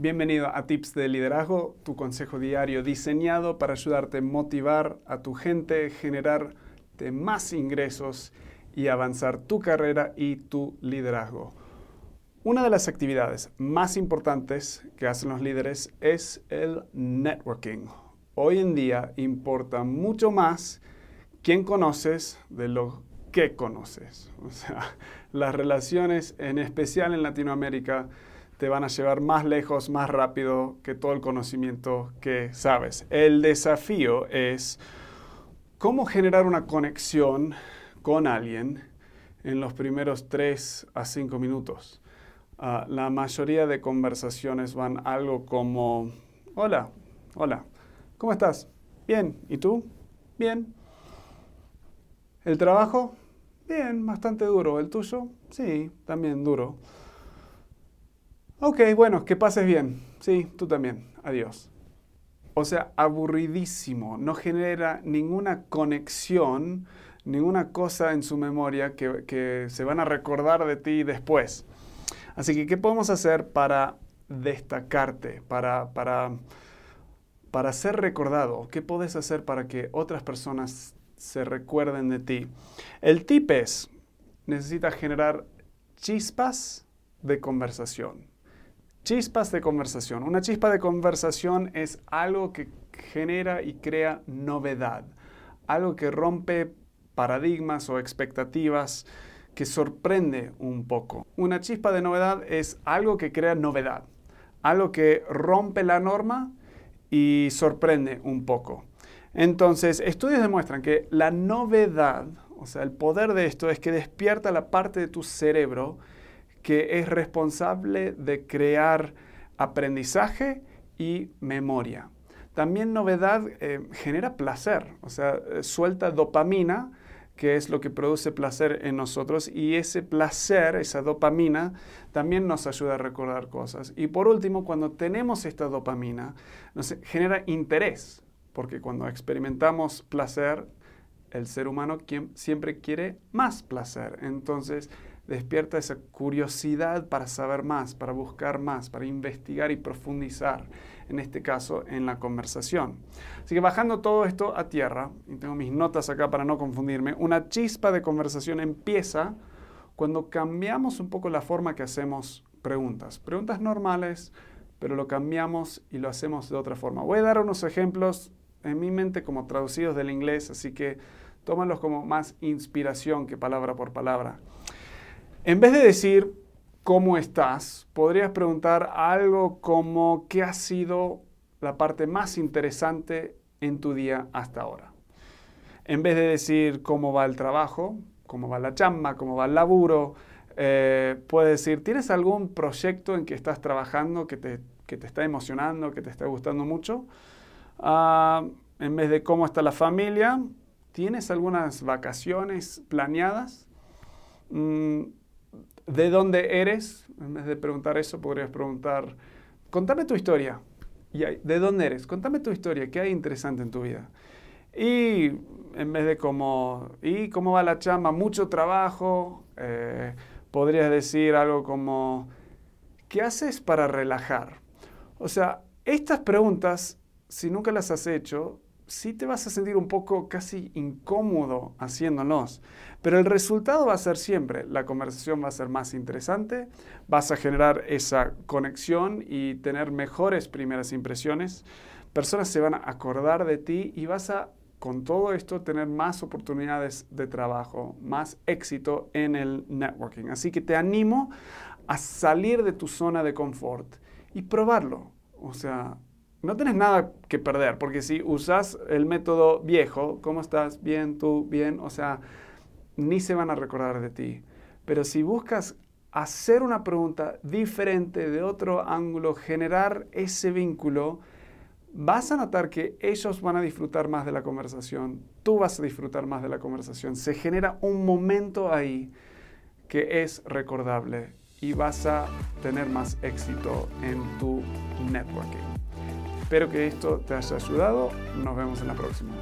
Bienvenido a Tips de Liderazgo, tu consejo diario diseñado para ayudarte a motivar a tu gente, generarte más ingresos y avanzar tu carrera y tu liderazgo. Una de las actividades más importantes que hacen los líderes es el networking. Hoy en día importa mucho más quién conoces de lo que conoces. O sea, las relaciones, en especial en Latinoamérica, te van a llevar más lejos, más rápido que todo el conocimiento que sabes. El desafío es cómo generar una conexión con alguien en los primeros 3 a 5 minutos. Ah, la mayoría de conversaciones van algo como, hola, hola, ¿cómo estás? Bien, ¿y tú? Bien. ¿El trabajo? Bien, bastante duro. ¿El tuyo? Sí, también duro. Ok, bueno, que pases bien. Sí, tú también. Adiós. O sea, aburridísimo. No genera ninguna conexión, ninguna cosa en su memoria que, se van a recordar de ti después. Así que, ¿qué podemos hacer para destacarte, para, para, para ser recordado? ¿Qué puedes hacer para que otras personas se recuerden de ti? El tip es, necesitas generar chispas de conversación. Chispas de conversación. Una chispa de conversación es algo que genera y crea novedad, algo que rompe paradigmas o expectativas, que sorprende un poco. Una chispa de novedad es algo que crea novedad, algo que rompe la norma y sorprende un poco. Entonces, estudios demuestran que la novedad, o sea, el poder de esto es que despierta la parte de tu cerebro que es responsable de crear aprendizaje y memoria. También novedad eh, genera placer, o sea, eh, suelta dopamina, que es lo que produce placer en nosotros, y ese placer, esa dopamina, también nos ayuda a recordar cosas. Y por último, cuando tenemos esta dopamina, nos genera interés, porque cuando experimentamos placer, el ser humano siempre quiere más placer. Entonces, despierta esa curiosidad para saber más, para buscar más, para investigar y profundizar, en este caso, en la conversación. Así que bajando todo esto a tierra, y tengo mis notas acá para no confundirme, una chispa de conversación empieza cuando cambiamos un poco la forma que hacemos preguntas. Preguntas normales, pero lo cambiamos y lo hacemos de otra forma. Voy a dar unos ejemplos en mi mente como traducidos del inglés, así que tómalos como más inspiración que palabra por palabra. En vez de decir cómo estás, podrías preguntar algo como qué ha sido la parte más interesante en tu día hasta ahora. En vez de decir cómo va el trabajo, cómo va la chamba, cómo va el laburo, eh, puedes decir, ¿tienes algún proyecto en que estás trabajando que te, está emocionando, que te está gustando mucho? Ah, en vez de cómo está la familia, ¿tienes algunas vacaciones planeadas? Mm, ¿De dónde eres? En vez de preguntar eso, podrías preguntar, contame tu historia. Y ¿De dónde eres? Contame tu historia, ¿qué hay interesante en tu vida? Y en vez de como, ¿y cómo va la chamba? Mucho trabajo. Eh, podrías decir algo como, ¿qué haces para relajar? O sea, estas preguntas, si nunca las has hecho, sí te vas a sentir un poco casi incómodo haciéndolos, pero el resultado va a ser siempre, la conversación va a ser más interesante, vas a generar esa conexión y tener mejores primeras impresiones, personas se van a acordar de ti y vas a con todo esto tener más oportunidades de trabajo, más éxito en el networking. Así que te animo a salir de tu zona de confort y probarlo. O sea, no tienes nada que perder, porque si usas el método viejo, ¿cómo estás? Bien, tú, bien, o sea, ni se van a recordar de ti. Pero si buscas hacer una pregunta diferente, de otro ángulo, generar ese vínculo, vas a notar que ellos van a disfrutar más de la conversación, tú vas a disfrutar más de la conversación. Se genera un momento ahí que es recordable y vas a tener más éxito en tu networking. Espero que esto te haya ayudado. Nos vemos en la próxima.